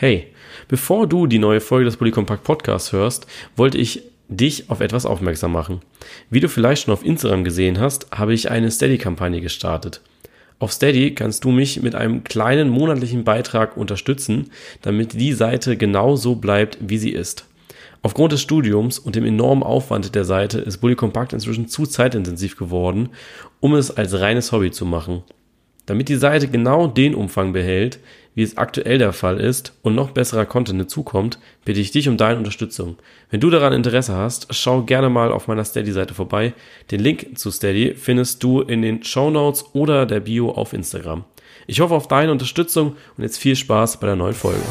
Hey, bevor du die neue Folge des Polycompact Podcasts hörst, wollte ich dich auf etwas aufmerksam machen. Wie du vielleicht schon auf Instagram gesehen hast, habe ich eine Steady-Kampagne gestartet. Auf Steady kannst du mich mit einem kleinen monatlichen Beitrag unterstützen, damit die Seite genau so bleibt, wie sie ist. Aufgrund des Studiums und dem enormen Aufwand der Seite ist Bully Compact inzwischen zu zeitintensiv geworden, um es als reines Hobby zu machen. Damit die Seite genau den Umfang behält, wie es aktuell der Fall ist und noch besserer Content hinzukommt, bitte ich dich um deine Unterstützung. Wenn du daran Interesse hast, schau gerne mal auf meiner Steady-Seite vorbei. Den Link zu Steady findest du in den Show Notes oder der Bio auf Instagram. Ich hoffe auf deine Unterstützung und jetzt viel Spaß bei der neuen Folge.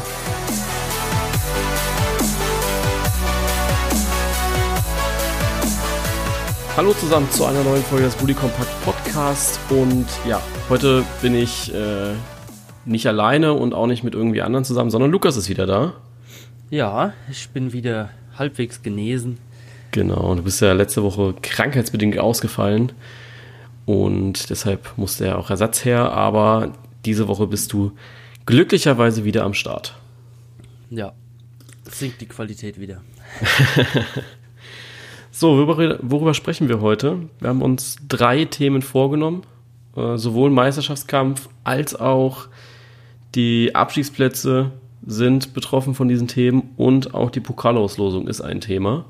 Hallo zusammen zu einer neuen Folge des Bully Compact Podcast und ja, heute bin ich äh, nicht alleine und auch nicht mit irgendwie anderen zusammen, sondern Lukas ist wieder da. Ja, ich bin wieder halbwegs genesen. Genau, du bist ja letzte Woche krankheitsbedingt ausgefallen und deshalb musste ja auch Ersatz her, aber diese Woche bist du glücklicherweise wieder am Start. Ja, sinkt die Qualität wieder. so, worüber, worüber, sprechen wir heute? Wir haben uns drei Themen vorgenommen, äh, sowohl Meisterschaftskampf als auch die Abstiegsplätze sind betroffen von diesen Themen und auch die Pokalauslosung ist ein Thema.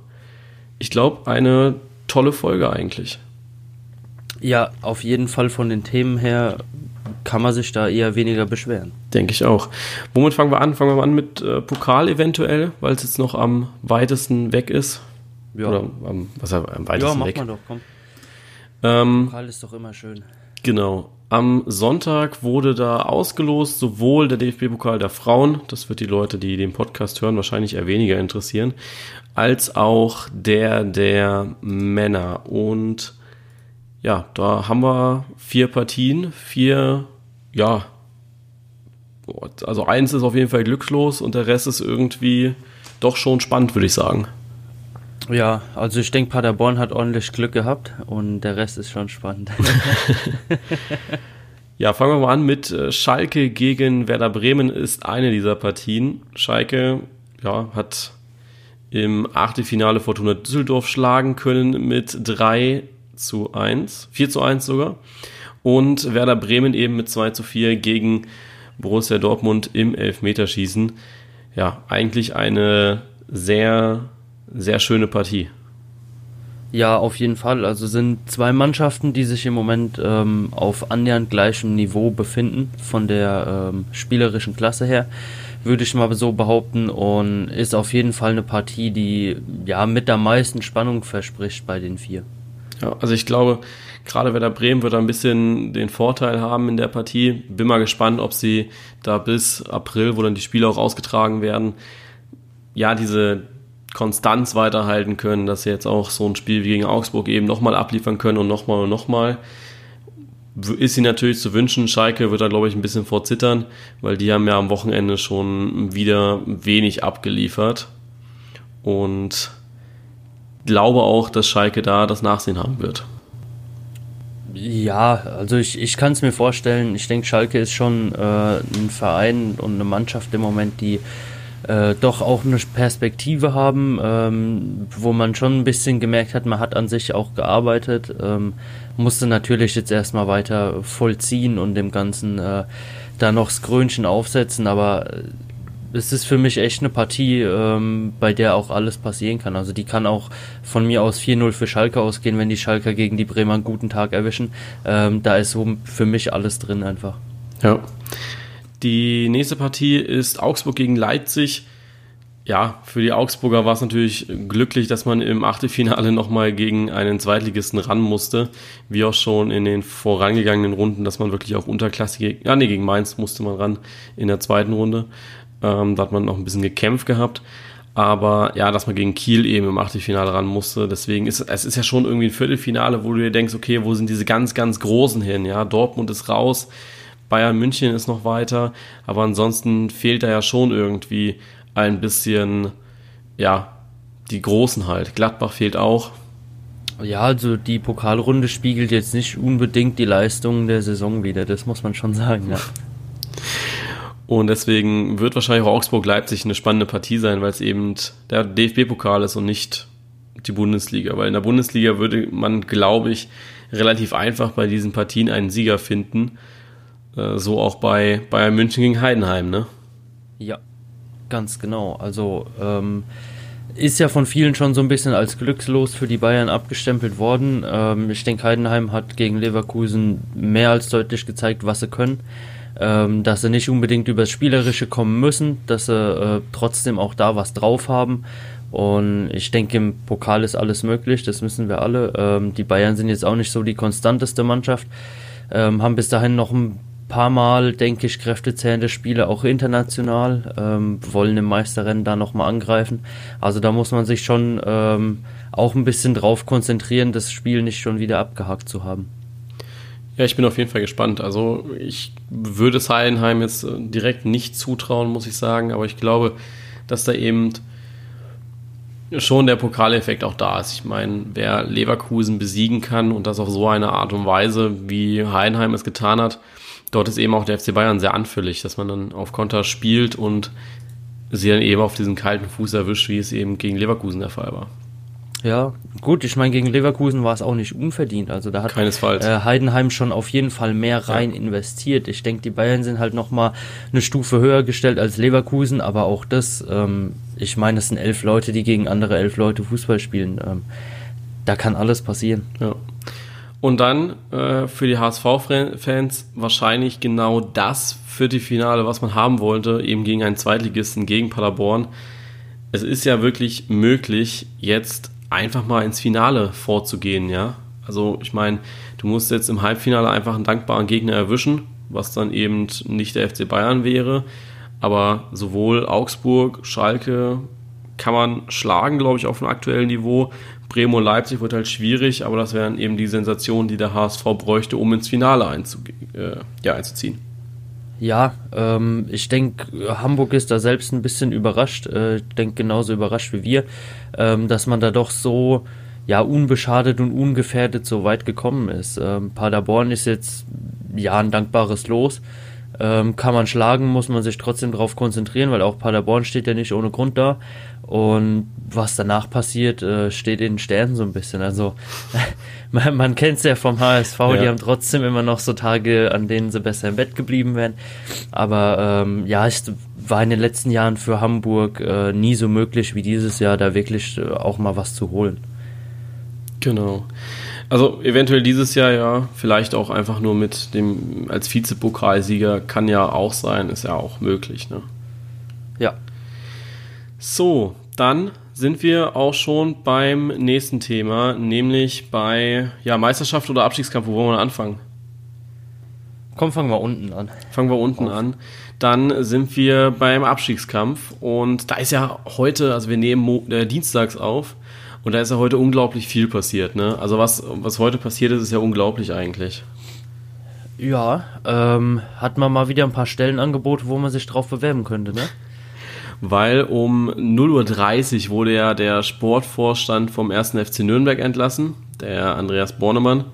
Ich glaube, eine tolle Folge eigentlich. Ja, auf jeden Fall von den Themen her kann man sich da eher weniger beschweren. Denke ich auch. Womit fangen wir an? Fangen wir mal an mit äh, Pokal eventuell, weil es jetzt noch am weitesten weg ist. Ja. Oder am, was, am weitesten ja, mach weg. mal doch, komm. Ähm, Pokal ist doch immer schön. Genau. Am Sonntag wurde da ausgelost, sowohl der DFB-Pokal der Frauen, das wird die Leute, die den Podcast hören, wahrscheinlich eher weniger interessieren, als auch der der Männer. Und ja, da haben wir vier Partien, vier, ja, also eins ist auf jeden Fall glückslos und der Rest ist irgendwie doch schon spannend, würde ich sagen. Ja, also ich denke, Paderborn hat ordentlich Glück gehabt und der Rest ist schon spannend. ja, fangen wir mal an mit äh, Schalke gegen Werder Bremen ist eine dieser Partien. Schalke ja, hat im Achtelfinale Fortuna Düsseldorf schlagen können mit 3 zu 1, 4 zu 1 sogar. Und Werder Bremen eben mit 2 zu 4 gegen Borussia Dortmund im Elfmeterschießen. Ja, eigentlich eine sehr sehr schöne Partie. Ja, auf jeden Fall. Also sind zwei Mannschaften, die sich im Moment ähm, auf annähernd gleichem Niveau befinden, von der ähm, spielerischen Klasse her, würde ich mal so behaupten. Und ist auf jeden Fall eine Partie, die ja mit der meisten Spannung verspricht bei den vier. Ja, also ich glaube, gerade Werder Bremen wird ein bisschen den Vorteil haben in der Partie. Bin mal gespannt, ob sie da bis April, wo dann die Spiele auch ausgetragen werden, ja, diese Konstanz weiterhalten können, dass sie jetzt auch so ein Spiel wie gegen Augsburg eben nochmal abliefern können und nochmal und nochmal. Ist sie natürlich zu wünschen. Schalke wird da, glaube ich, ein bisschen vorzittern, weil die haben ja am Wochenende schon wieder wenig abgeliefert. Und glaube auch, dass Schalke da das Nachsehen haben wird. Ja, also ich, ich kann es mir vorstellen. Ich denke, Schalke ist schon äh, ein Verein und eine Mannschaft im Moment, die äh, doch auch eine Perspektive haben, ähm, wo man schon ein bisschen gemerkt hat, man hat an sich auch gearbeitet, ähm, musste natürlich jetzt erstmal weiter vollziehen und dem Ganzen äh, da noch das Krönchen aufsetzen, aber es ist für mich echt eine Partie, ähm, bei der auch alles passieren kann. Also die kann auch von mir aus 4-0 für Schalke ausgehen, wenn die Schalker gegen die Bremer einen guten Tag erwischen. Ähm, da ist so für mich alles drin einfach. Ja. Die nächste Partie ist Augsburg gegen Leipzig. Ja, für die Augsburger war es natürlich glücklich, dass man im Achtelfinale nochmal gegen einen Zweitligisten ran musste. Wie auch schon in den vorangegangenen Runden, dass man wirklich auch unterklassige, ja nee, gegen Mainz musste man ran in der zweiten Runde. Ähm, da hat man noch ein bisschen gekämpft gehabt. Aber ja, dass man gegen Kiel eben im Achtelfinale ran musste. Deswegen ist es ist ja schon irgendwie ein Viertelfinale, wo du dir denkst, okay, wo sind diese ganz, ganz Großen hin? Ja, Dortmund ist raus. Bayern München ist noch weiter, aber ansonsten fehlt da ja schon irgendwie ein bisschen, ja, die Großen halt. Gladbach fehlt auch. Ja, also die Pokalrunde spiegelt jetzt nicht unbedingt die Leistungen der Saison wieder, das muss man schon sagen, ja. Und deswegen wird wahrscheinlich auch Augsburg-Leipzig eine spannende Partie sein, weil es eben der DFB-Pokal ist und nicht die Bundesliga. Weil in der Bundesliga würde man, glaube ich, relativ einfach bei diesen Partien einen Sieger finden. Äh, so auch bei Bayern München gegen Heidenheim, ne? Ja, ganz genau. Also ähm, ist ja von vielen schon so ein bisschen als glückslos für die Bayern abgestempelt worden. Ähm, ich denke, Heidenheim hat gegen Leverkusen mehr als deutlich gezeigt, was sie können. Ähm, dass sie nicht unbedingt übers Spielerische kommen müssen, dass sie äh, trotzdem auch da was drauf haben. Und ich denke, im Pokal ist alles möglich, das wissen wir alle. Ähm, die Bayern sind jetzt auch nicht so die konstanteste Mannschaft, ähm, haben bis dahin noch ein paar Mal, denke ich, kräftezehrende Spiele, auch international, ähm, wollen im Meisterrennen da nochmal angreifen. Also da muss man sich schon ähm, auch ein bisschen drauf konzentrieren, das Spiel nicht schon wieder abgehakt zu haben. Ja, ich bin auf jeden Fall gespannt. Also ich würde es Heidenheim jetzt äh, direkt nicht zutrauen, muss ich sagen, aber ich glaube, dass da eben schon der Pokaleffekt auch da ist. Ich meine, wer Leverkusen besiegen kann und das auf so eine Art und Weise, wie Heidenheim es getan hat, dort ist eben auch der FC Bayern sehr anfällig, dass man dann auf Konter spielt und sie dann eben auf diesen kalten Fuß erwischt, wie es eben gegen Leverkusen der Fall war. Ja, gut, ich meine, gegen Leverkusen war es auch nicht unverdient. Also da hat äh, Heidenheim schon auf jeden Fall mehr rein ja. investiert. Ich denke, die Bayern sind halt nochmal eine Stufe höher gestellt als Leverkusen, aber auch das, ähm, ich meine, es sind elf Leute, die gegen andere elf Leute Fußball spielen. Ähm, da kann alles passieren. Ja. Und dann äh, für die HSV-Fans wahrscheinlich genau das Viertelfinale, was man haben wollte, eben gegen einen Zweitligisten, gegen Paderborn. Es ist ja wirklich möglich, jetzt einfach mal ins Finale vorzugehen, ja. Also ich meine, du musst jetzt im Halbfinale einfach einen dankbaren Gegner erwischen, was dann eben nicht der FC Bayern wäre. Aber sowohl Augsburg, Schalke kann man schlagen, glaube ich, auf dem aktuellen Niveau. Bremen Leipzig wird halt schwierig, aber das wären eben die Sensationen, die der HSV bräuchte, um ins Finale äh, ja, einzuziehen. Ja, ähm, ich denke, Hamburg ist da selbst ein bisschen überrascht. Äh, ich denke genauso überrascht wie wir, ähm, dass man da doch so ja unbeschadet und ungefährdet so weit gekommen ist. Ähm, Paderborn ist jetzt ja ein dankbares Los. Ähm, kann man schlagen, muss man sich trotzdem darauf konzentrieren, weil auch Paderborn steht ja nicht ohne Grund da. Und was danach passiert, äh, steht in den Sternen so ein bisschen. Also man, man kennt es ja vom HSV, ja. die haben trotzdem immer noch so Tage, an denen sie besser im Bett geblieben wären. Aber ähm, ja, es war in den letzten Jahren für Hamburg äh, nie so möglich wie dieses Jahr, da wirklich äh, auch mal was zu holen. Genau. Also eventuell dieses Jahr ja, vielleicht auch einfach nur mit dem als Vizepokalsieger kann ja auch sein, ist ja auch möglich, ne? Ja, so, dann sind wir auch schon beim nächsten Thema, nämlich bei ja, Meisterschaft oder Abstiegskampf. Wo wollen wir anfangen? Komm, fangen wir unten an. Fangen wir unten Auf. an. Dann sind wir beim Abstiegskampf und da ist ja heute, also wir nehmen Mo äh, dienstags auf und da ist ja heute unglaublich viel passiert. Ne? Also was, was heute passiert ist, ist ja unglaublich eigentlich. Ja, ähm, hat man mal wieder ein paar Stellenangebote, wo man sich drauf bewerben könnte, ne? weil um 0.30 Uhr wurde ja der Sportvorstand vom 1. FC Nürnberg entlassen, der Andreas Bornemann.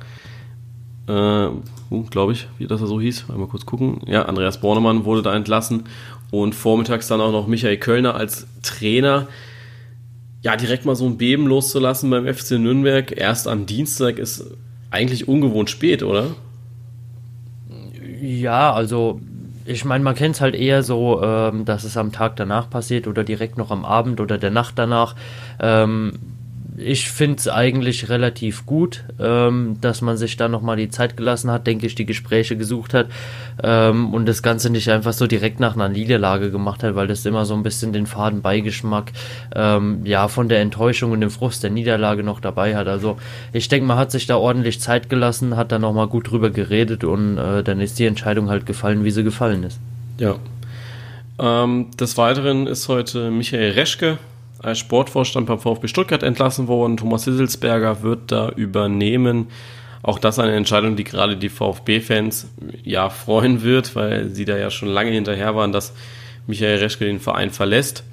Äh, uh, glaube ich, wie das er so hieß. Einmal kurz gucken. Ja, Andreas Bornemann wurde da entlassen und vormittags dann auch noch Michael Kölner als Trainer. Ja, direkt mal so ein Beben loszulassen beim FC Nürnberg, erst am Dienstag, ist eigentlich ungewohnt spät, oder? Ja, also ich meine, man kennt es halt eher so, ähm, dass es am Tag danach passiert oder direkt noch am Abend oder der Nacht danach. Ähm, ich finde es eigentlich relativ gut, ähm, dass man sich da nochmal die Zeit gelassen hat, denke ich, die Gespräche gesucht hat ähm, und das Ganze nicht einfach so direkt nach einer Niederlage gemacht hat, weil das immer so ein bisschen den faden Beigeschmack ähm, ja, von der Enttäuschung und dem Frust der Niederlage noch dabei hat. Also ich denke, man hat sich da ordentlich Zeit gelassen, hat da nochmal gut drüber geredet und äh, dann ist die Entscheidung halt gefallen, wie sie gefallen ist. Ja. Ähm, des Weiteren ist heute Michael Reschke als Sportvorstand beim VfB Stuttgart entlassen worden. Thomas Hisselsberger wird da übernehmen. Auch das eine Entscheidung, die gerade die VfB-Fans ja freuen wird, weil sie da ja schon lange hinterher waren, dass Michael Reschke den Verein verlässt.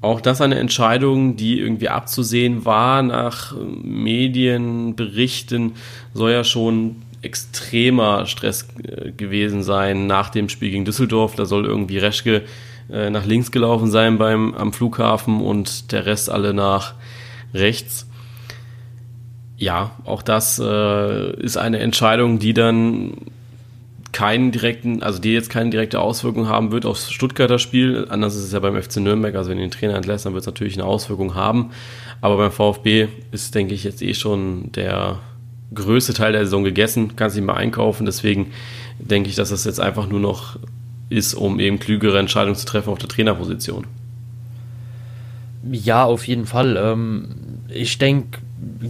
Auch das eine Entscheidung, die irgendwie abzusehen war. Nach Medienberichten soll ja schon extremer Stress äh, gewesen sein nach dem Spiel gegen Düsseldorf. Da soll irgendwie Reschke äh, nach links gelaufen sein beim am Flughafen und der Rest alle nach rechts. Ja, auch das äh, ist eine Entscheidung, die dann keinen direkten, also die jetzt keine direkte Auswirkung haben wird aufs Stuttgarter Spiel. Anders ist es ja beim FC Nürnberg, also wenn den Trainer entlässt, dann wird es natürlich eine Auswirkung haben. Aber beim VfB ist, denke ich, jetzt eh schon der größte Teil der Saison gegessen, kann sich mal einkaufen. Deswegen denke ich, dass das jetzt einfach nur noch ist, um eben klügere Entscheidungen zu treffen auf der Trainerposition. Ja, auf jeden Fall. Ähm, ich denke,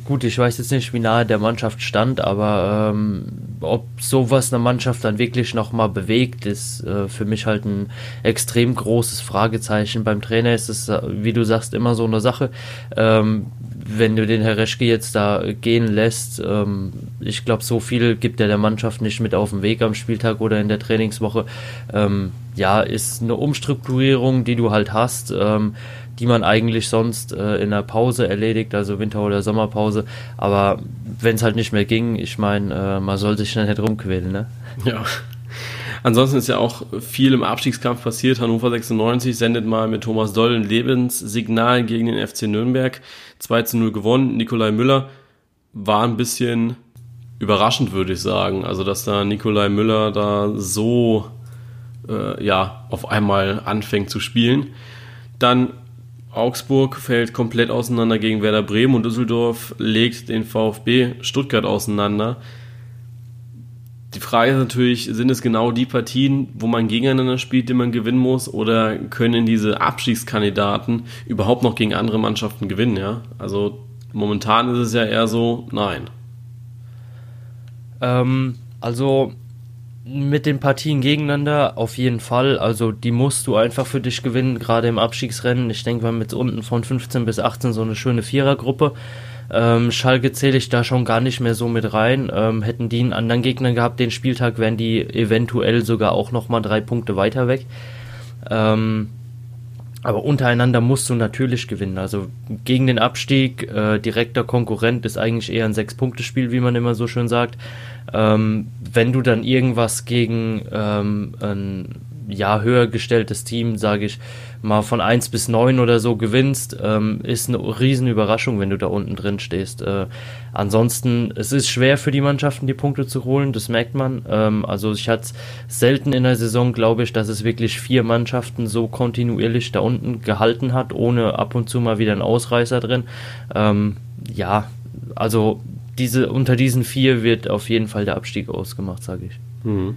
gut, ich weiß jetzt nicht, wie nahe der Mannschaft stand, aber ähm, ob sowas eine Mannschaft dann wirklich nochmal bewegt, ist äh, für mich halt ein extrem großes Fragezeichen. Beim Trainer ist es, äh, wie du sagst, immer so eine Sache. Ähm, wenn du den Herr Reschke jetzt da gehen lässt, ähm, ich glaube, so viel gibt er der Mannschaft nicht mit auf den Weg am Spieltag oder in der Trainingswoche. Ähm, ja, ist eine Umstrukturierung, die du halt hast. Ähm, die man eigentlich sonst äh, in der Pause erledigt, also Winter- oder Sommerpause. Aber wenn es halt nicht mehr ging, ich meine, äh, man soll sich dann nicht rumquälen, ne? Ja. Ansonsten ist ja auch viel im Abstiegskampf passiert. Hannover 96 sendet mal mit Thomas Doll ein Lebenssignal gegen den FC Nürnberg. 2 zu 0 gewonnen. Nikolai Müller war ein bisschen überraschend, würde ich sagen. Also, dass da Nikolai Müller da so äh, ja, auf einmal anfängt zu spielen. Dann Augsburg fällt komplett auseinander gegen Werder Bremen und Düsseldorf legt den VfB Stuttgart auseinander. Die Frage ist natürlich, sind es genau die Partien, wo man gegeneinander spielt, die man gewinnen muss, oder können diese Abstiegskandidaten überhaupt noch gegen andere Mannschaften gewinnen, ja? Also momentan ist es ja eher so, nein. Ähm, also mit den Partien gegeneinander auf jeden Fall. Also die musst du einfach für dich gewinnen, gerade im Abstiegsrennen. Ich denke mal mit unten von 15 bis 18 so eine schöne Vierergruppe. Ähm, Schalke zähle ich da schon gar nicht mehr so mit rein. Ähm, hätten die einen anderen Gegner gehabt den Spieltag, wären die eventuell sogar auch nochmal drei Punkte weiter weg. Ähm, aber untereinander musst du natürlich gewinnen. Also gegen den Abstieg, äh, direkter Konkurrent ist eigentlich eher ein Sechs-Punkte-Spiel, wie man immer so schön sagt. Ähm, wenn du dann irgendwas gegen ähm, ein ja, höher gestelltes Team, sage ich mal von 1 bis 9 oder so gewinnst, ähm, ist eine riesen Überraschung, wenn du da unten drin stehst. Äh, ansonsten, es ist schwer für die Mannschaften, die Punkte zu holen, das merkt man. Ähm, also ich hatte selten in der Saison, glaube ich, dass es wirklich vier Mannschaften so kontinuierlich da unten gehalten hat, ohne ab und zu mal wieder einen Ausreißer drin. Ähm, ja, also diese, unter diesen vier wird auf jeden Fall der Abstieg ausgemacht, sage ich. Mhm.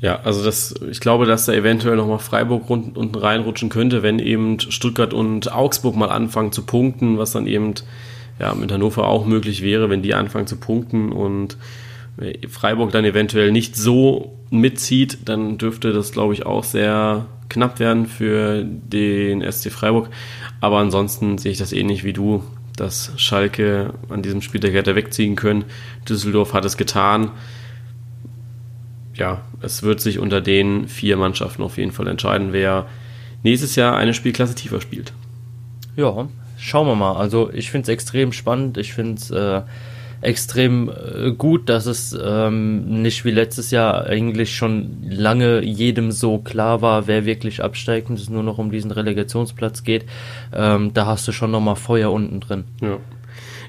Ja, also das, ich glaube, dass da eventuell nochmal Freiburg unten reinrutschen könnte, wenn eben Stuttgart und Augsburg mal anfangen zu punkten, was dann eben ja, mit Hannover auch möglich wäre, wenn die anfangen zu punkten und Freiburg dann eventuell nicht so mitzieht, dann dürfte das, glaube ich, auch sehr knapp werden für den SC Freiburg. Aber ansonsten sehe ich das ähnlich wie du, dass Schalke an diesem Spieltag hätte wegziehen können. Düsseldorf hat es getan ja, es wird sich unter den vier Mannschaften auf jeden Fall entscheiden, wer nächstes Jahr eine Spielklasse tiefer spielt. Ja, schauen wir mal. Also ich finde es extrem spannend. Ich finde es äh, extrem äh, gut, dass es ähm, nicht wie letztes Jahr eigentlich schon lange jedem so klar war, wer wirklich absteigt und es nur noch um diesen Relegationsplatz geht. Ähm, da hast du schon nochmal Feuer unten drin. Ja.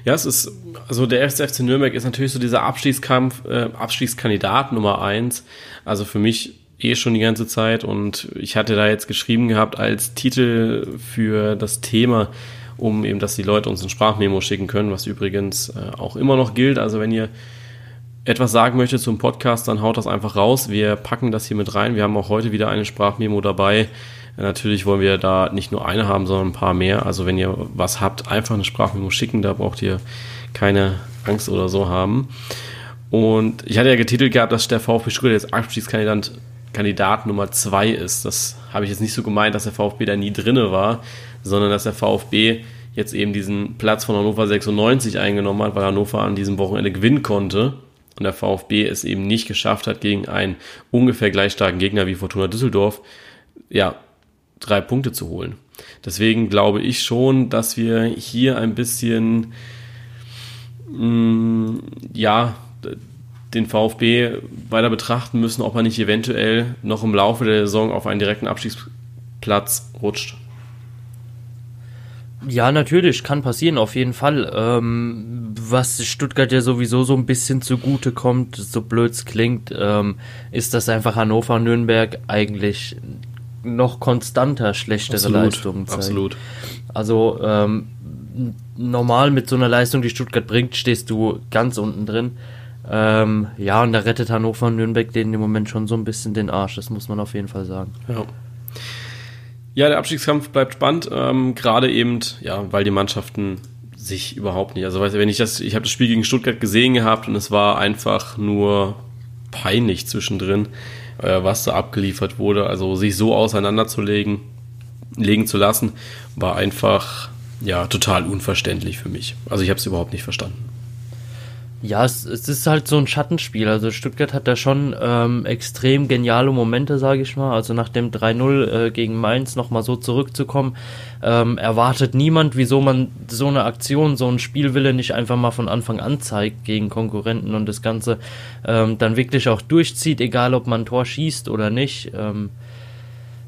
Ja, es ist, also der FC Nürnberg ist natürlich so dieser Abstiegskampf, äh, Abstiegskandidat Nummer eins. Also für mich eh schon die ganze Zeit und ich hatte da jetzt geschrieben gehabt als Titel für das Thema, um eben, dass die Leute uns ein Sprachmemo schicken können, was übrigens äh, auch immer noch gilt. Also wenn ihr etwas sagen möchtet zum Podcast, dann haut das einfach raus. Wir packen das hier mit rein. Wir haben auch heute wieder eine Sprachmemo dabei Natürlich wollen wir da nicht nur eine haben, sondern ein paar mehr. Also wenn ihr was habt, einfach eine Sprachmemo schicken, da braucht ihr keine Angst oder so haben. Und ich hatte ja getitelt gehabt, dass der VfB Stuttgart jetzt Abstiegskandidat Kandidat Nummer zwei ist. Das habe ich jetzt nicht so gemeint, dass der VfB da nie drinne war, sondern dass der VfB jetzt eben diesen Platz von Hannover 96 eingenommen hat, weil Hannover an diesem Wochenende gewinnen konnte und der VfB es eben nicht geschafft hat, gegen einen ungefähr gleich starken Gegner wie Fortuna Düsseldorf, ja, drei Punkte zu holen. Deswegen glaube ich schon, dass wir hier ein bisschen, mh, mm, ja, den VfB weiter betrachten müssen, ob er nicht eventuell noch im Laufe der Saison auf einen direkten Abstiegsplatz rutscht. Ja, natürlich, kann passieren, auf jeden Fall. Ähm, was Stuttgart ja sowieso so ein bisschen zugute kommt, so blöd es klingt, ähm, ist, dass einfach Hannover und Nürnberg eigentlich noch konstanter schlechtere absolut, Leistungen zeigen. Absolut. Also ähm, normal mit so einer Leistung, die Stuttgart bringt, stehst du ganz unten drin. Ähm, ja, und da rettet Hannover und Nürnberg denen im Moment schon so ein bisschen den Arsch, das muss man auf jeden Fall sagen. Ja. Ja, der Abstiegskampf bleibt spannend, ähm, gerade eben, ja, weil die Mannschaften sich überhaupt nicht. Also, wenn ich das, ich habe das Spiel gegen Stuttgart gesehen gehabt und es war einfach nur peinlich zwischendrin, äh, was da abgeliefert wurde. Also sich so auseinanderzulegen, legen zu lassen, war einfach ja total unverständlich für mich. Also ich habe es überhaupt nicht verstanden. Ja, es, es, ist halt so ein Schattenspiel. Also Stuttgart hat da schon ähm, extrem geniale Momente, sage ich mal. Also nach dem 3-0 äh, gegen Mainz nochmal so zurückzukommen, ähm, erwartet niemand, wieso man so eine Aktion, so ein Spielwille nicht einfach mal von Anfang an zeigt gegen Konkurrenten und das Ganze ähm, dann wirklich auch durchzieht, egal ob man ein Tor schießt oder nicht. Ähm,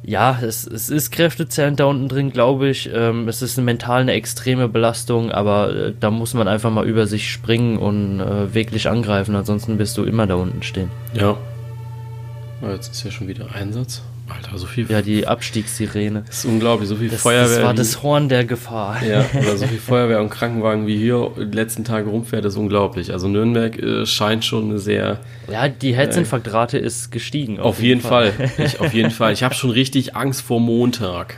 ja, es, es ist kräftezerrend da unten drin, glaube ich. Ähm, es ist mental eine extreme Belastung, aber äh, da muss man einfach mal über sich springen und äh, wirklich angreifen, ansonsten wirst du immer da unten stehen. Ja. Jetzt ist ja schon wieder Einsatz. Alter, so viel. Ja, die Abstiegssirene. Das ist unglaublich, so viel das, Feuerwehr. Das war das Horn der Gefahr. Ja, oder so viel Feuerwehr und Krankenwagen wie hier die letzten Tage rumfährt, ist unglaublich. Also Nürnberg äh, scheint schon eine sehr. Ja, die Herzinfarktrate äh, ist gestiegen. Auf, auf jeden, jeden, Fall. Fall. Ich, auf jeden Fall. Ich habe schon richtig Angst vor Montag.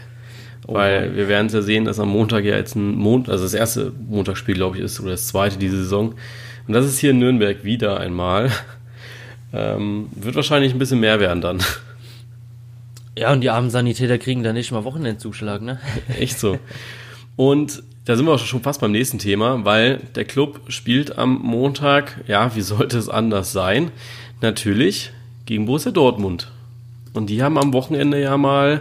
Oh weil wir werden es ja sehen, dass am Montag ja jetzt ein Mond, also das erste Montagsspiel, glaube ich, ist, oder das zweite diese Saison. Und das ist hier in Nürnberg wieder einmal. Ähm, wird wahrscheinlich ein bisschen mehr werden dann. Ja, und die armen Sanitäter kriegen da nicht mal Wochenendzuschlag, ne? Echt so. Und da sind wir auch schon fast beim nächsten Thema, weil der Club spielt am Montag, ja, wie sollte es anders sein? Natürlich gegen Borussia Dortmund. Und die haben am Wochenende ja mal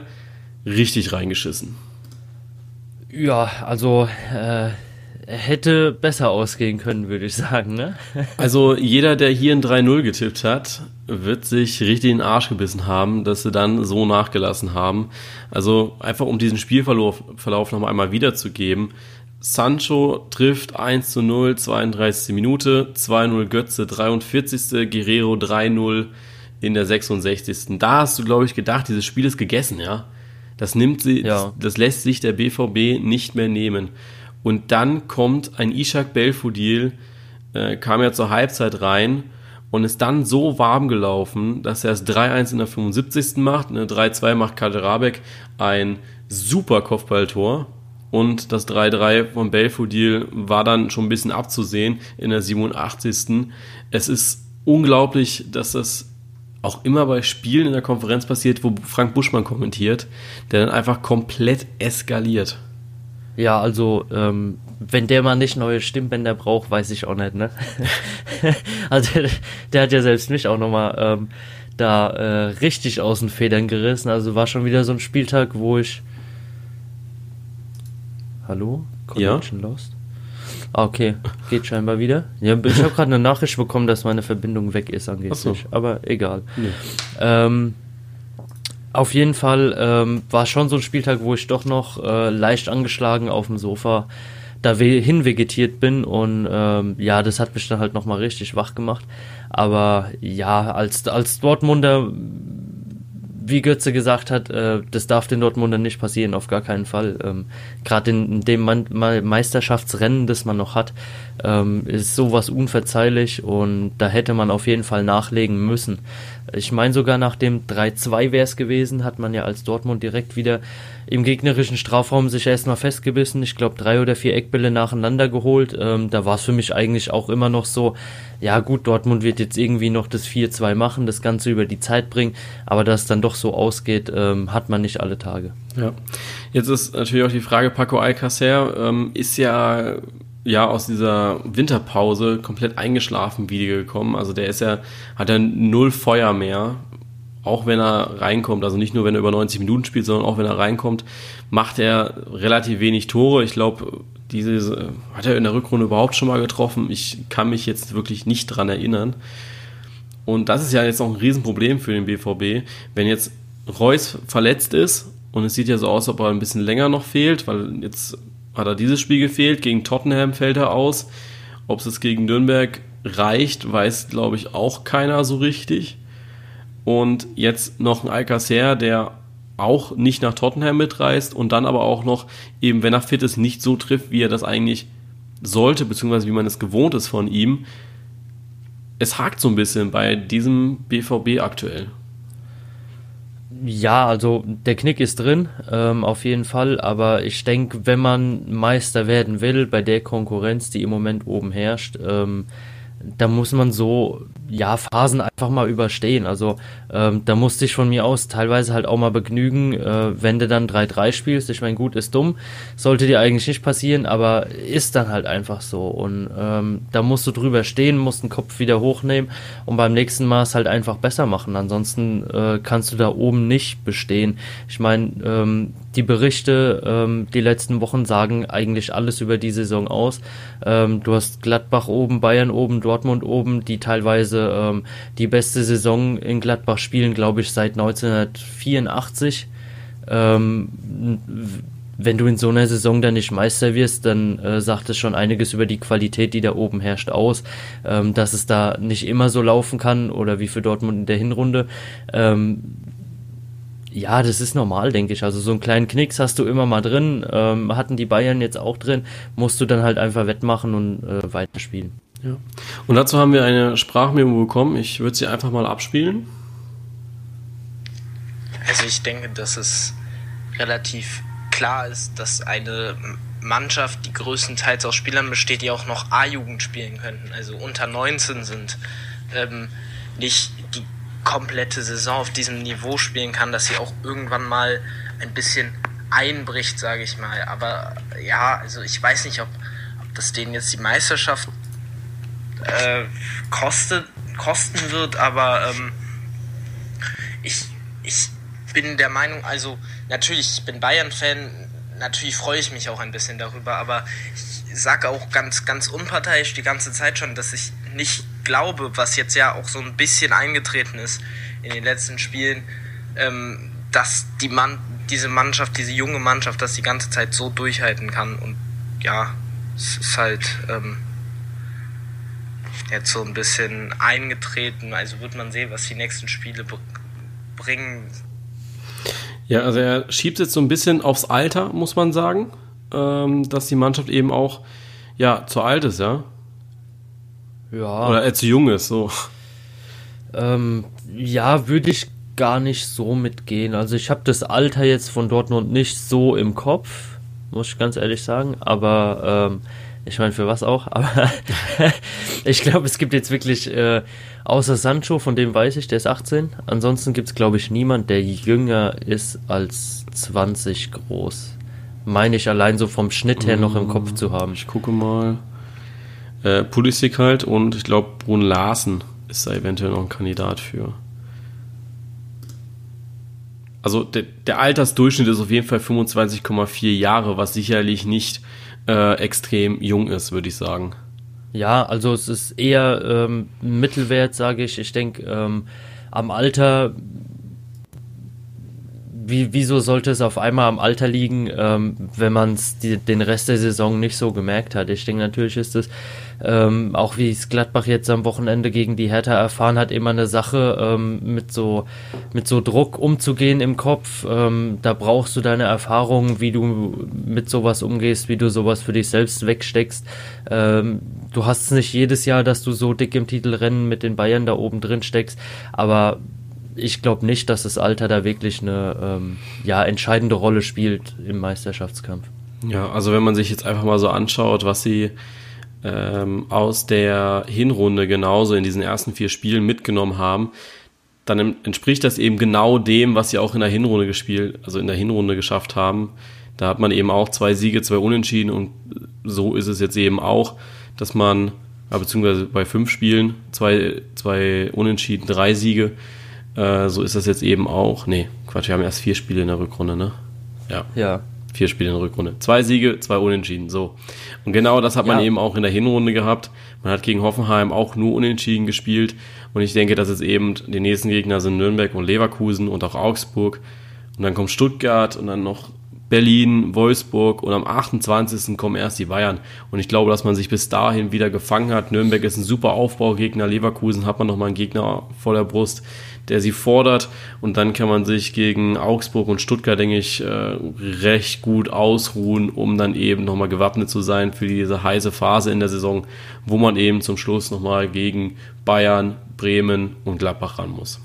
richtig reingeschissen. Ja, also äh, hätte besser ausgehen können, würde ich sagen. Ne? Also jeder, der hier ein 3-0 getippt hat, wird sich richtig in den Arsch gebissen haben, dass sie dann so nachgelassen haben. Also einfach um diesen Spielverlauf Verlauf noch einmal wiederzugeben. Sancho trifft 1 zu 0, 32. Minute, 2-0 Götze, 43. Guerrero 3-0 in der 66. Da hast du, glaube ich, gedacht, dieses Spiel ist gegessen, ja. Das nimmt sie, ja. das, das lässt sich der BVB nicht mehr nehmen. Und dann kommt ein Ishak Belfodil, äh, kam ja zur Halbzeit rein und ist dann so warm gelaufen, dass er es 3-1 in der 75. macht, eine 3-2 macht Kaderabek, ein super Kopfballtor. Und das 3-3 von Belfodil war dann schon ein bisschen abzusehen in der 87. Es ist unglaublich, dass das auch immer bei Spielen in der Konferenz passiert, wo Frank Buschmann kommentiert, der dann einfach komplett eskaliert. Ja, also, ähm, wenn der mal nicht neue Stimmbänder braucht, weiß ich auch nicht, ne? also, der, der, hat ja selbst mich auch nochmal ähm, da äh, richtig aus den Federn gerissen. Also, war schon wieder so ein Spieltag, wo ich. Hallo? Connection ja? lost? Ah, okay, geht scheinbar wieder. Ja, ich habe gerade eine Nachricht bekommen, dass meine Verbindung weg ist angeblich, so. aber egal. Nee. Ähm, auf jeden Fall ähm, war schon so ein Spieltag, wo ich doch noch äh, leicht angeschlagen auf dem Sofa da hin vegetiert bin und ähm, ja, das hat mich dann halt nochmal richtig wach gemacht. Aber ja, als, als Dortmunder wie Götze gesagt hat, äh, das darf den Dortmundern nicht passieren, auf gar keinen Fall. Ähm, Gerade in, in, dem Man Meisterschaftsrennen, das man noch hat, ähm, ist sowas unverzeihlich und da hätte man auf jeden Fall nachlegen müssen. Ich meine sogar nach dem 3-2 wäre es gewesen, hat man ja als Dortmund direkt wieder im gegnerischen Strafraum sich erstmal festgebissen. Ich glaube drei oder vier Eckbälle nacheinander geholt. Ähm, da war es für mich eigentlich auch immer noch so, ja gut, Dortmund wird jetzt irgendwie noch das 4-2 machen, das Ganze über die Zeit bringen, aber dass es dann doch so ausgeht, ähm, hat man nicht alle Tage. Ja, jetzt ist natürlich auch die Frage, Paco Alcacer ähm, ist ja ja aus dieser Winterpause komplett eingeschlafen wiedergekommen. Also der ist ja, hat ja null Feuer mehr, auch wenn er reinkommt. Also nicht nur, wenn er über 90 Minuten spielt, sondern auch wenn er reinkommt, macht er relativ wenig Tore. Ich glaube, diese hat er in der Rückrunde überhaupt schon mal getroffen. Ich kann mich jetzt wirklich nicht dran erinnern. Und das ist ja jetzt auch ein Riesenproblem für den BVB. Wenn jetzt Reus verletzt ist und es sieht ja so aus, ob er ein bisschen länger noch fehlt, weil jetzt hat er dieses Spiel gefehlt, gegen Tottenham fällt er aus. Ob es gegen Nürnberg reicht, weiß, glaube ich, auch keiner so richtig. Und jetzt noch ein Alcacer, der auch nicht nach Tottenham mitreist und dann aber auch noch, eben wenn er fit ist, nicht so trifft, wie er das eigentlich sollte, beziehungsweise wie man es gewohnt ist von ihm. Es hakt so ein bisschen bei diesem BVB aktuell. Ja, also der Knick ist drin, ähm, auf jeden Fall. Aber ich denke, wenn man Meister werden will, bei der Konkurrenz, die im Moment oben herrscht, ähm, da muss man so ja, Phasen einfach mal überstehen. Also ähm, da musste ich von mir aus teilweise halt auch mal begnügen, äh, wenn du dann 3-3 spielst. Ich meine, gut, ist dumm, sollte dir eigentlich nicht passieren, aber ist dann halt einfach so. Und ähm, da musst du drüber stehen, musst den Kopf wieder hochnehmen und beim nächsten Mal es halt einfach besser machen. Ansonsten äh, kannst du da oben nicht bestehen. Ich meine, ähm, die Berichte ähm, die letzten Wochen sagen eigentlich alles über die Saison aus. Ähm, du hast Gladbach oben, Bayern oben, Dortmund oben, die teilweise ähm, die beste Saison in Gladbach spielen, glaube ich, seit 1984. Ähm, wenn du in so einer Saison dann nicht Meister wirst, dann äh, sagt es schon einiges über die Qualität, die da oben herrscht, aus. Ähm, dass es da nicht immer so laufen kann oder wie für Dortmund in der Hinrunde. Ähm, ja, das ist normal, denke ich. Also so einen kleinen Knicks hast du immer mal drin. Ähm, hatten die Bayern jetzt auch drin. Musst du dann halt einfach wettmachen und äh, weiterspielen. Ja. Und dazu haben wir eine Sprachmemo bekommen. Ich würde sie einfach mal abspielen. Also ich denke, dass es relativ klar ist, dass eine Mannschaft, die größtenteils aus Spielern besteht, die auch noch A-Jugend spielen könnten, also unter 19 sind, ähm, nicht die komplette Saison auf diesem Niveau spielen kann, dass sie auch irgendwann mal ein bisschen einbricht, sage ich mal. Aber ja, also ich weiß nicht, ob, ob das denen jetzt die Meisterschaft äh, kostet, kosten wird, aber ähm, ich, ich bin der Meinung, also natürlich, ich bin Bayern-Fan, natürlich freue ich mich auch ein bisschen darüber, aber ich sage auch ganz, ganz unparteiisch die ganze Zeit schon, dass ich nicht glaube, was jetzt ja auch so ein bisschen eingetreten ist in den letzten Spielen, ähm, dass die Mann, diese Mannschaft, diese junge Mannschaft, das die ganze Zeit so durchhalten kann. Und ja, es ist halt ähm, jetzt so ein bisschen eingetreten. Also wird man sehen, was die nächsten Spiele bringen. Ja, also er schiebt jetzt so ein bisschen aufs Alter, muss man sagen, ähm, dass die Mannschaft eben auch ja zu alt ist, ja. Ja. Oder er zu jung ist, so. Ähm, ja, würde ich gar nicht so mitgehen. Also ich habe das Alter jetzt von Dortmund nicht so im Kopf, muss ich ganz ehrlich sagen. Aber ähm, ich meine, für was auch? Aber ich glaube, es gibt jetzt wirklich, äh, außer Sancho, von dem weiß ich, der ist 18. Ansonsten gibt es, glaube ich, niemand, der jünger ist als 20 groß. Meine ich allein so vom Schnitt her noch im Kopf zu haben. Ich gucke mal. Äh, Pulisic halt und ich glaube Brun Larsen ist da eventuell noch ein Kandidat für. Also der, der Altersdurchschnitt ist auf jeden Fall 25,4 Jahre, was sicherlich nicht äh, extrem jung ist, würde ich sagen. Ja, also es ist eher ähm, Mittelwert, sage ich. Ich denke, ähm, am Alter wie, wieso sollte es auf einmal am Alter liegen, ähm, wenn man es den Rest der Saison nicht so gemerkt hat? Ich denke, natürlich ist es, ähm, auch wie es Gladbach jetzt am Wochenende gegen die Hertha erfahren hat, immer eine Sache, ähm, mit, so, mit so Druck umzugehen im Kopf. Ähm, da brauchst du deine Erfahrung, wie du mit sowas umgehst, wie du sowas für dich selbst wegsteckst. Ähm, du hast es nicht jedes Jahr, dass du so dick im Titelrennen mit den Bayern da oben drin steckst, aber ich glaube nicht, dass das Alter da wirklich eine ähm, ja, entscheidende Rolle spielt im Meisterschaftskampf. Ja, also wenn man sich jetzt einfach mal so anschaut, was sie ähm, aus der Hinrunde genauso in diesen ersten vier Spielen mitgenommen haben, dann entspricht das eben genau dem, was sie auch in der Hinrunde gespielt, also in der Hinrunde geschafft haben. Da hat man eben auch zwei Siege, zwei Unentschieden und so ist es jetzt eben auch, dass man, beziehungsweise bei fünf Spielen, zwei, zwei Unentschieden, drei Siege, äh, so ist das jetzt eben auch. Nee, Quatsch, wir haben erst vier Spiele in der Rückrunde, ne? Ja. Ja. Vier Spiele in der Rückrunde. Zwei Siege, zwei Unentschieden. So. Und genau das hat man Ja. eben auch in der Hinrunde gehabt. Man hat gegen Hoffenheim auch nur Unentschieden gespielt. Und ich denke, dass es eben die nächsten Gegner sind Nürnberg und Leverkusen und auch Augsburg. Und dann kommt Stuttgart und dann noch Berlin, Wolfsburg und am 28. kommen erst die Bayern. Und ich glaube, dass man sich bis dahin wieder gefangen hat. Nürnberg ist ein super Aufbaugegner, Leverkusen hat man nochmal einen Gegner vor der Brust, der sie fordert. Und dann kann man sich gegen Augsburg und Stuttgart, denke ich, äh, recht gut ausruhen, um dann eben nochmal gewappnet zu sein für diese heiße Phase in der Saison, wo man eben zum Schluss nochmal gegen Bayern, Bremen und Gladbach ran muss.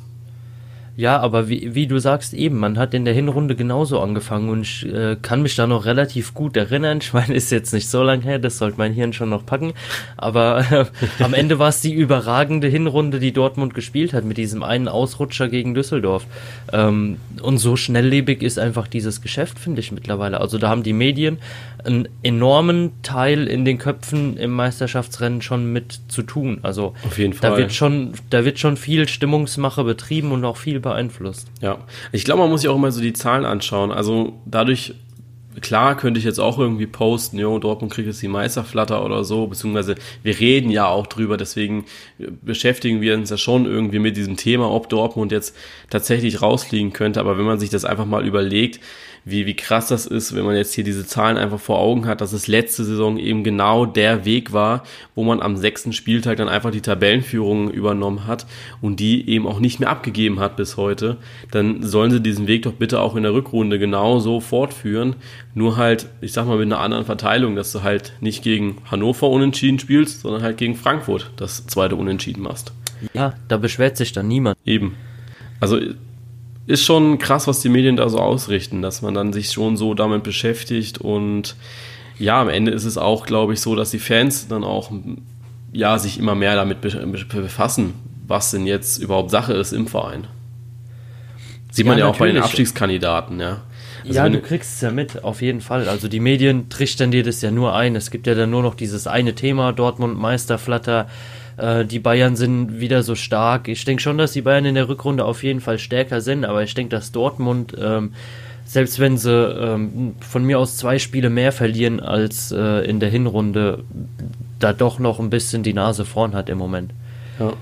Ja, aber wie, wie du sagst eben, man hat in der Hinrunde genauso angefangen und ich äh, kann mich da noch relativ gut erinnern. Ich meine, ist jetzt nicht so lang her, das sollte mein Hirn schon noch packen. Aber äh, am Ende war es die überragende Hinrunde, die Dortmund gespielt hat, mit diesem einen Ausrutscher gegen Düsseldorf. Ähm, und so schnelllebig ist einfach dieses Geschäft, finde ich mittlerweile. Also da haben die Medien einen enormen Teil in den Köpfen im Meisterschaftsrennen schon mit zu tun. Also Auf jeden da Fall. wird schon, da wird schon viel Stimmungsmache betrieben und auch viel beeinflusst. Ja, ich glaube, man muss sich auch immer so die Zahlen anschauen. Also dadurch, klar könnte ich jetzt auch irgendwie posten, jo, Dortmund kriegt jetzt die Meisterflatter oder so, beziehungsweise wir reden ja auch drüber, deswegen beschäftigen wir uns ja schon irgendwie mit diesem Thema, ob Dortmund jetzt tatsächlich rausfliegen könnte. Aber wenn man sich das einfach mal überlegt, wie, wie krass das ist, wenn man jetzt hier diese Zahlen einfach vor Augen hat, dass es letzte Saison eben genau der Weg war, wo man am sechsten Spieltag dann einfach die Tabellenführung übernommen hat und die eben auch nicht mehr abgegeben hat bis heute, dann sollen sie diesen Weg doch bitte auch in der Rückrunde genauso fortführen. Nur halt, ich sag mal, mit einer anderen Verteilung, dass du halt nicht gegen Hannover unentschieden spielst, sondern halt gegen Frankfurt das zweite Unentschieden machst. Ja, da beschwert sich dann niemand. Eben. Also ist schon krass, was die Medien da so ausrichten, dass man dann sich schon so damit beschäftigt und ja, am Ende ist es auch, glaube ich, so, dass die Fans dann auch ja, sich immer mehr damit be- be- befassen, was denn jetzt überhaupt Sache ist im Verein. Sieht Ja, man ja auch bei den natürlich. Abstiegskandidaten, ja. Also ja, du kriegst es ja mit, auf jeden Fall. Also die Medien trichtern dir das ja nur ein. Es gibt ja dann nur noch dieses eine Thema, Dortmund Meisterflatter. Äh, die Bayern sind wieder so stark. Ich denke schon, dass die Bayern in der Rückrunde auf jeden Fall stärker sind, aber ich denke, dass Dortmund, ähm, selbst wenn sie ähm, von mir aus zwei Spiele mehr verlieren als äh, in der Hinrunde, da doch noch ein bisschen die Nase vorn hat im Moment. Ja.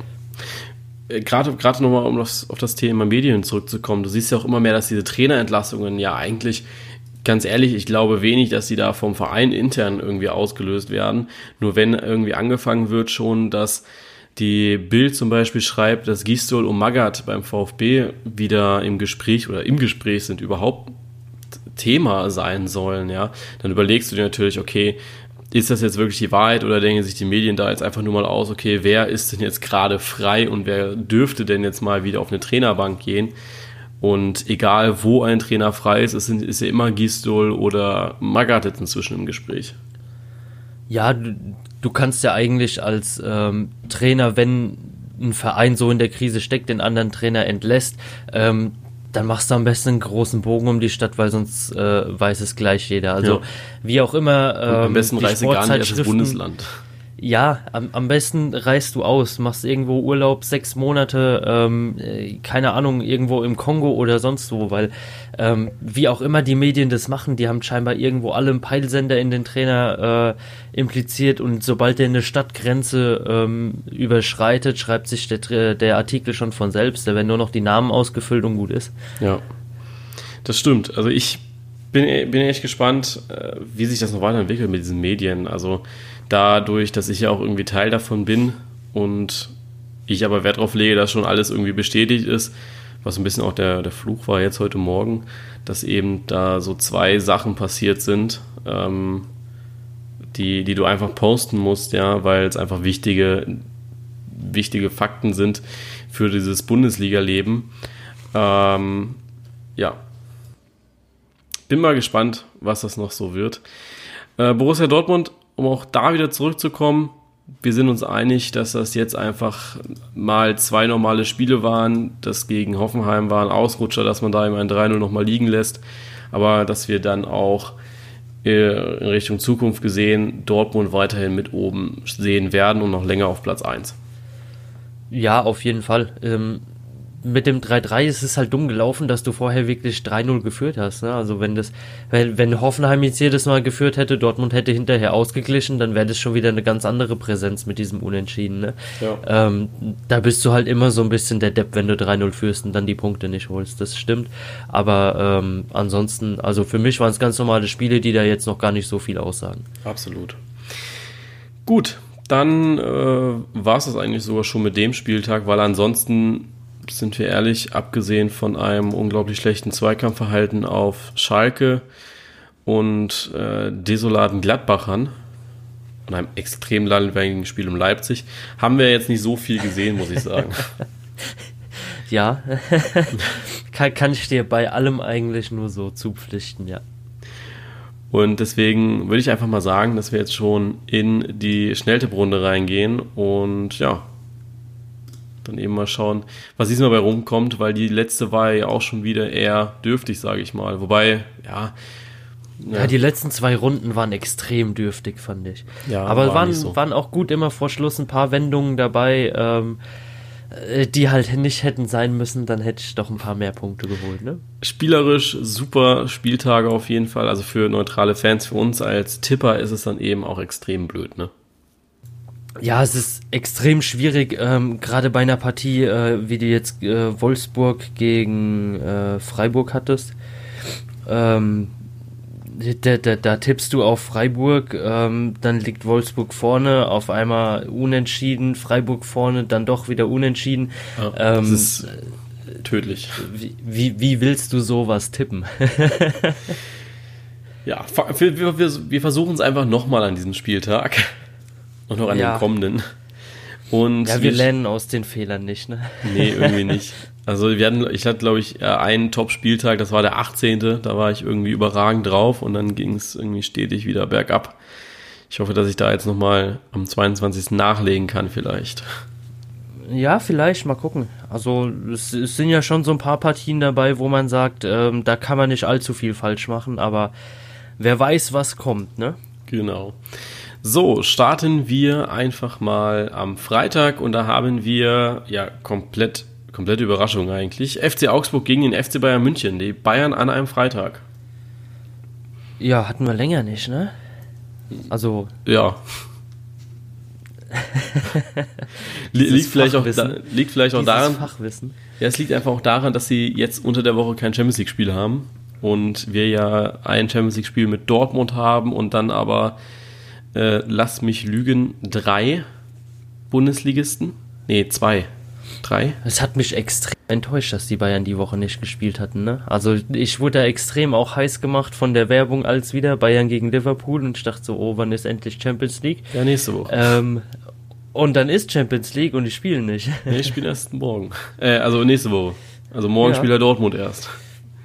Äh, Gerade nochmal, um das, auf das Thema Medien zurückzukommen, du siehst ja auch immer mehr, dass diese Trainerentlassungen ja eigentlich, ganz ehrlich, ich glaube wenig, dass die da vom Verein intern irgendwie ausgelöst werden. Nur wenn irgendwie angefangen wird schon, dass die Bild zum Beispiel schreibt, dass Gistol und Magath beim VfB wieder im Gespräch oder im Gespräch sind, überhaupt Thema sein sollen, ja, dann überlegst du dir natürlich, okay, ist das jetzt wirklich die Wahrheit oder denken sich die Medien da jetzt einfach nur mal aus, okay, wer ist denn jetzt gerade frei und wer dürfte denn jetzt mal wieder auf eine Trainerbank gehen? Und egal, wo ein Trainer frei ist, es sind, ist ja immer Gistol oder Magath jetzt inzwischen im Gespräch. Ja, du, du kannst ja eigentlich als ähm, Trainer, wenn ein Verein so in der Krise steckt, den anderen Trainer entlässt, ähm, dann machst du am besten einen großen Bogen um die Stadt, weil sonst äh, weiß es gleich jeder. Also Ja. wie auch immer. Und Ähm, am besten du gar nicht erst Sportzeitschriften- Bundesland. Ja, am, am besten reist du aus, machst irgendwo Urlaub, sechs Monate, ähm, äh, keine Ahnung, irgendwo im Kongo oder sonst wo, weil ähm, wie auch immer die Medien das machen, die haben scheinbar irgendwo alle einen Peilsender in den Trainer äh, impliziert und sobald der eine Stadtgrenze ähm, überschreitet, schreibt sich der, der Artikel schon von selbst, da werden nur noch die Namen ausgefüllt und gut ist. Ja, das stimmt. Also ich bin, bin echt gespannt, äh, wie sich das noch weiterentwickelt mit diesen Medien. Also dadurch, dass ich ja auch irgendwie Teil davon bin und ich aber Wert darauf lege, dass schon alles irgendwie bestätigt ist, was ein bisschen auch der, der Fluch war jetzt heute Morgen, dass eben da so zwei Sachen passiert sind, ähm, die, die du einfach posten musst, ja, weil es einfach wichtige, wichtige Fakten sind für dieses Bundesliga-Leben. Ähm, ja. Bin mal gespannt, was das noch so wird. Äh, Borussia Dortmund, um auch da wieder zurückzukommen, wir sind uns einig, dass das jetzt einfach mal zwei normale Spiele waren. Das gegen Hoffenheim war ein Ausrutscher, dass man da immer ein 3-0 nochmal liegen lässt. Aber dass wir dann auch äh, in Richtung Zukunft gesehen Dortmund weiterhin mit oben sehen werden und noch länger auf Platz 1. Ja, auf jeden Fall. Ähm, mit dem 3-3 ist es halt dumm gelaufen, dass du vorher wirklich 3-0 geführt hast. Ne? Also wenn das, wenn, wenn Hoffenheim jetzt jedes Mal geführt hätte, Dortmund hätte hinterher ausgeglichen, dann wäre das schon wieder eine ganz andere Präsenz mit diesem Unentschieden. Ne? Ja. Ähm, da bist du halt immer so ein bisschen der Depp, wenn du 3-0 führst und dann die Punkte nicht holst. Das stimmt. Aber ähm, ansonsten, also für mich waren es ganz normale Spiele, die da jetzt noch gar nicht so viel aussagen. Absolut. Gut, dann äh, war es das eigentlich sogar schon mit dem Spieltag, weil ansonsten sind wir ehrlich, abgesehen von einem unglaublich schlechten Zweikampfverhalten auf Schalke und äh, desolaten Gladbachern und einem extrem langweiligen Spiel um Leipzig, haben wir jetzt nicht so viel gesehen, muss ich sagen. ja, kann, kann ich dir bei allem eigentlich nur so zupflichten, ja. Und deswegen würde ich einfach mal sagen, dass wir jetzt schon in die Schnelltipprunde reingehen und ja, dann eben mal schauen, was diesmal bei rumkommt, weil die letzte war ja auch schon wieder eher dürftig, sage ich mal. Wobei, ja, ja. ja. die letzten zwei Runden waren extrem dürftig, fand ich. Ja, aber war waren, so. waren auch gut immer vor Schluss ein paar Wendungen dabei, ähm, äh, die halt nicht hätten sein müssen, dann hätte ich doch ein paar mehr Punkte geholt. Ne? Spielerisch super Spieltage auf jeden Fall. Also für neutrale Fans, für uns als Tipper ist es dann eben auch extrem blöd, ne? Ja, es ist extrem schwierig, ähm, gerade bei einer Partie, äh, wie du jetzt äh, Wolfsburg gegen äh, Freiburg hattest. Ähm, da, da, da, tippst du auf Freiburg, ähm, dann liegt Wolfsburg vorne, auf einmal unentschieden, Freiburg vorne, dann doch wieder unentschieden. Ja, ähm, das ist tödlich. Wie, wie, wie willst du sowas tippen? ja, wir, wir, wir versuchen es einfach nochmal an diesem Spieltag. Und noch an ja. den kommenden. Und ja, wir lernen aus den Fehlern nicht, ne? Nee, irgendwie nicht. Also wir hatten, ich hatte, glaube ich, einen Top-Spieltag, das war der 18. Da war ich irgendwie überragend drauf und dann ging es irgendwie stetig wieder bergab. Ich hoffe, dass ich da jetzt nochmal am 22. nachlegen kann, vielleicht. Ja, vielleicht, mal gucken. Also es, es, sind ja schon so ein paar Partien dabei, wo man sagt, ähm, da kann man nicht allzu viel falsch machen, aber wer weiß, was kommt, ne? Genau. So, starten wir einfach mal am Freitag und da haben wir ja komplett, komplette Überraschung eigentlich. FC Augsburg gegen den FC Bayern München, die Bayern an einem Freitag. Ja, hatten wir länger nicht, ne? Also. Ja. liegt, vielleicht auch, da, liegt vielleicht auch Dieses daran. Fachwissen. Ja, es liegt einfach auch daran, dass sie jetzt unter der Woche kein Champions League-Spiel haben und wir ja ein Champions League-Spiel mit Dortmund haben und dann aber äh, lass mich lügen, drei Bundesligisten. Nee, zwei. Drei. Es hat mich extrem enttäuscht, dass die Bayern die Woche nicht gespielt hatten. Ne? Also ich wurde da extrem auch heiß gemacht von der Werbung als wieder Bayern gegen Liverpool und ich dachte so, oh, wann ist endlich Champions League? Ja, nächste Woche. Ähm, und dann ist Champions League und die spielen nicht. Nee, ich spiele erst morgen. Äh, also nächste Woche. Also morgen ja. spielt er Dortmund erst.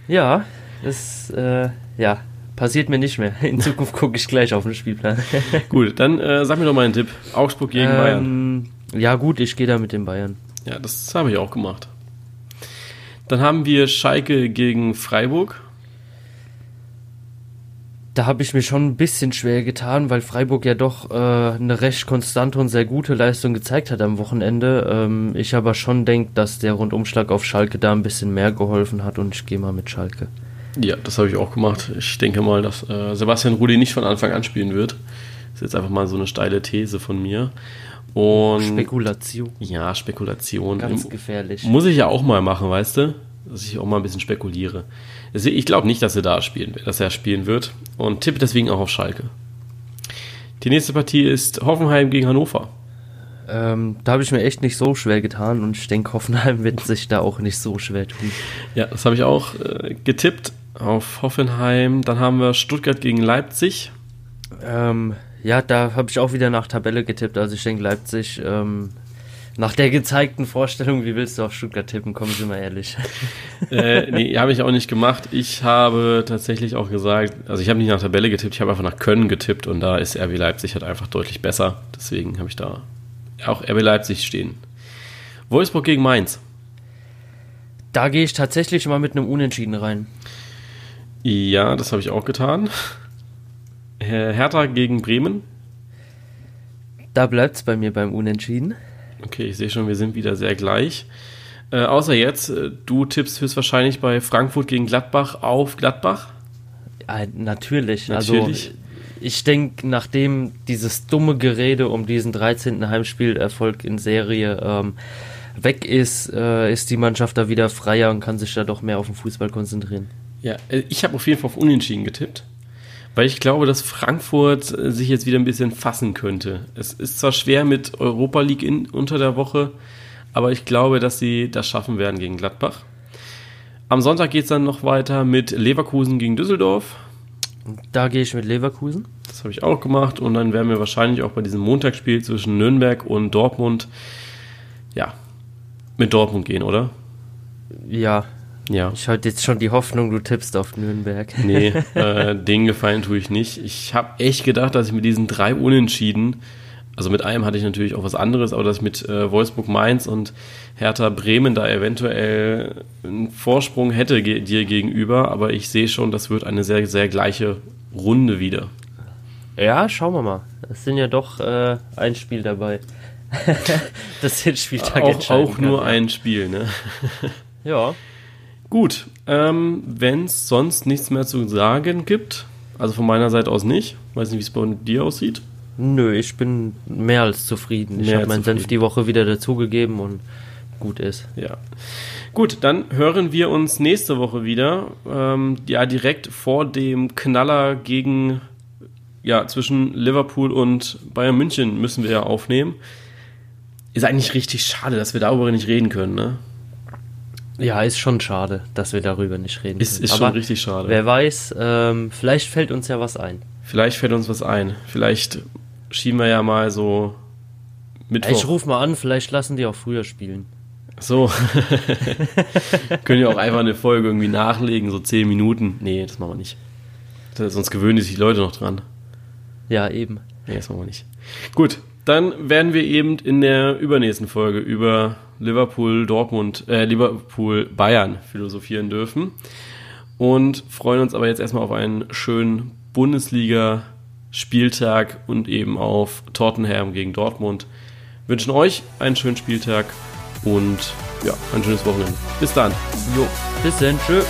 Ja, das, äh, ja, Passiert mir nicht mehr. In Zukunft gucke ich gleich auf den Spielplan. gut, dann äh, sag mir doch mal einen Tipp. Augsburg gegen ähm, Bayern. Ja gut, ich gehe da mit den Bayern. Ja, das habe ich auch gemacht. Dann haben wir Schalke gegen Freiburg. Da habe ich mir schon ein bisschen schwer getan, weil Freiburg ja doch äh, eine recht konstante und sehr gute Leistung gezeigt hat am Wochenende. Ähm, ich aber schon denke, dass der Rundumschlag auf Schalke da ein bisschen mehr geholfen hat und ich gehe mal mit Schalke. Ja, das habe ich auch gemacht. Ich denke mal, dass äh, Sebastian Rudi nicht von Anfang an spielen wird. Das ist jetzt einfach mal so eine steile These von mir. Und Spekulation. Ja, Spekulation. Ganz gefährlich. Muss ich ja auch mal machen, weißt du? Dass ich auch mal ein bisschen spekuliere. Ich glaube nicht, dass er da spielen wird, dass er spielen wird. Und tippe deswegen auch auf Schalke. Die nächste Partie ist Hoffenheim gegen Hannover. Ähm, da habe ich mir echt nicht so schwer getan und ich denke, Hoffenheim wird sich da auch nicht so schwer tun. Ja, das habe ich auch äh, getippt auf Hoffenheim. Dann haben wir Stuttgart gegen Leipzig. Ähm, ja, da habe ich auch wieder nach Tabelle getippt. Also ich denke, Leipzig, ähm, nach der gezeigten Vorstellung, wie willst du auf Stuttgart tippen? Kommen Sie mal ehrlich. äh, nee, habe ich auch nicht gemacht. Ich habe tatsächlich auch gesagt, also ich habe nicht nach Tabelle getippt, ich habe einfach nach Können getippt und da ist RB Leipzig halt einfach deutlich besser. Deswegen habe ich da auch RB Leipzig stehen. Wolfsburg gegen Mainz. Da gehe ich tatsächlich mal mit einem Unentschieden rein. Ja, das habe ich auch getan. Hertha gegen Bremen. Da bleibt es bei mir beim Unentschieden. Okay, ich sehe schon, wir sind wieder sehr gleich. Äh, außer jetzt, äh, du tippst höchstwahrscheinlich bei Frankfurt gegen Gladbach auf Gladbach. Ja, natürlich. Natürlich. Also ich denke, nachdem dieses dumme Gerede um diesen 13. Heimspielerfolg in Serie ähm, weg ist, äh, ist die Mannschaft da wieder freier und kann sich da doch mehr auf den Fußball konzentrieren. Ja, äh, ich habe auf jeden Fall auf Unentschieden getippt, weil ich glaube, dass Frankfurt äh, sich jetzt wieder ein bisschen fassen könnte. Es ist zwar schwer mit Europa League in, unter der Woche, aber ich glaube, dass sie das schaffen werden gegen Gladbach. Am Sonntag geht es dann noch weiter mit Leverkusen gegen Düsseldorf. Da gehe ich mit Leverkusen. Das habe ich auch gemacht und dann werden wir wahrscheinlich auch bei diesem Montagsspiel zwischen Nürnberg und Dortmund, ja, mit Dortmund gehen, oder? Ja, Ja. ich hatte jetzt schon die Hoffnung, du tippst auf Nürnberg. Nee, äh, den Gefallen tue ich nicht. Ich habe echt gedacht, dass ich mit diesen drei Unentschieden, also mit einem hatte ich natürlich auch was anderes, aber dass ich mit äh, Wolfsburg Mainz und Hertha Bremen da eventuell einen Vorsprung hätte ge dir gegenüber, aber ich sehe schon, das wird eine sehr, sehr gleiche Runde wieder. Ja, schauen wir mal. Es sind ja doch äh, ein Spiel dabei. das den Spieltag Auch, auch nur kann, ja. ein Spiel, ne? Ja, Gut, ähm, wenn es sonst nichts mehr zu sagen gibt, also von meiner Seite aus nicht, weiß nicht, wie es bei dir aussieht. Nö, ich bin mehr als zufrieden. Ich habe meinen Senf die Woche wieder dazugegeben und gut ist. Ja. Gut, dann hören wir uns nächste Woche wieder. Ähm, ja, direkt vor dem Knaller gegen, ja, zwischen Liverpool und Bayern München müssen wir ja aufnehmen. Ist eigentlich richtig schade, dass wir darüber nicht reden können, ne? Ja, ist schon schade, dass wir darüber nicht reden. Ist, können. ist schon Aber richtig schade. Wer weiß, ähm, vielleicht fällt uns ja was ein. Vielleicht fällt uns was ein. Vielleicht schieben wir ja mal so Mittwoch. Ich rufe mal an, vielleicht lassen die auch früher spielen. So. Können ja auch einfach eine Folge irgendwie nachlegen, so 10 Minuten. Nee, das machen wir nicht. Das- Sonst gewöhnen sich die Leute noch dran. Ja, eben. Nee, das machen wir nicht. Gut, dann werden wir eben in der übernächsten Folge über Liverpool, Dortmund, äh, Liverpool, Bayern philosophieren dürfen. Und freuen uns aber jetzt erstmal auf einen schönen Bundesliga-Spieltag und eben auf Tottenham gegen Dortmund. Wünschen euch einen schönen Spieltag und ja, ein schönes Wochenende. Bis dann. Jo, bis dann, tschö.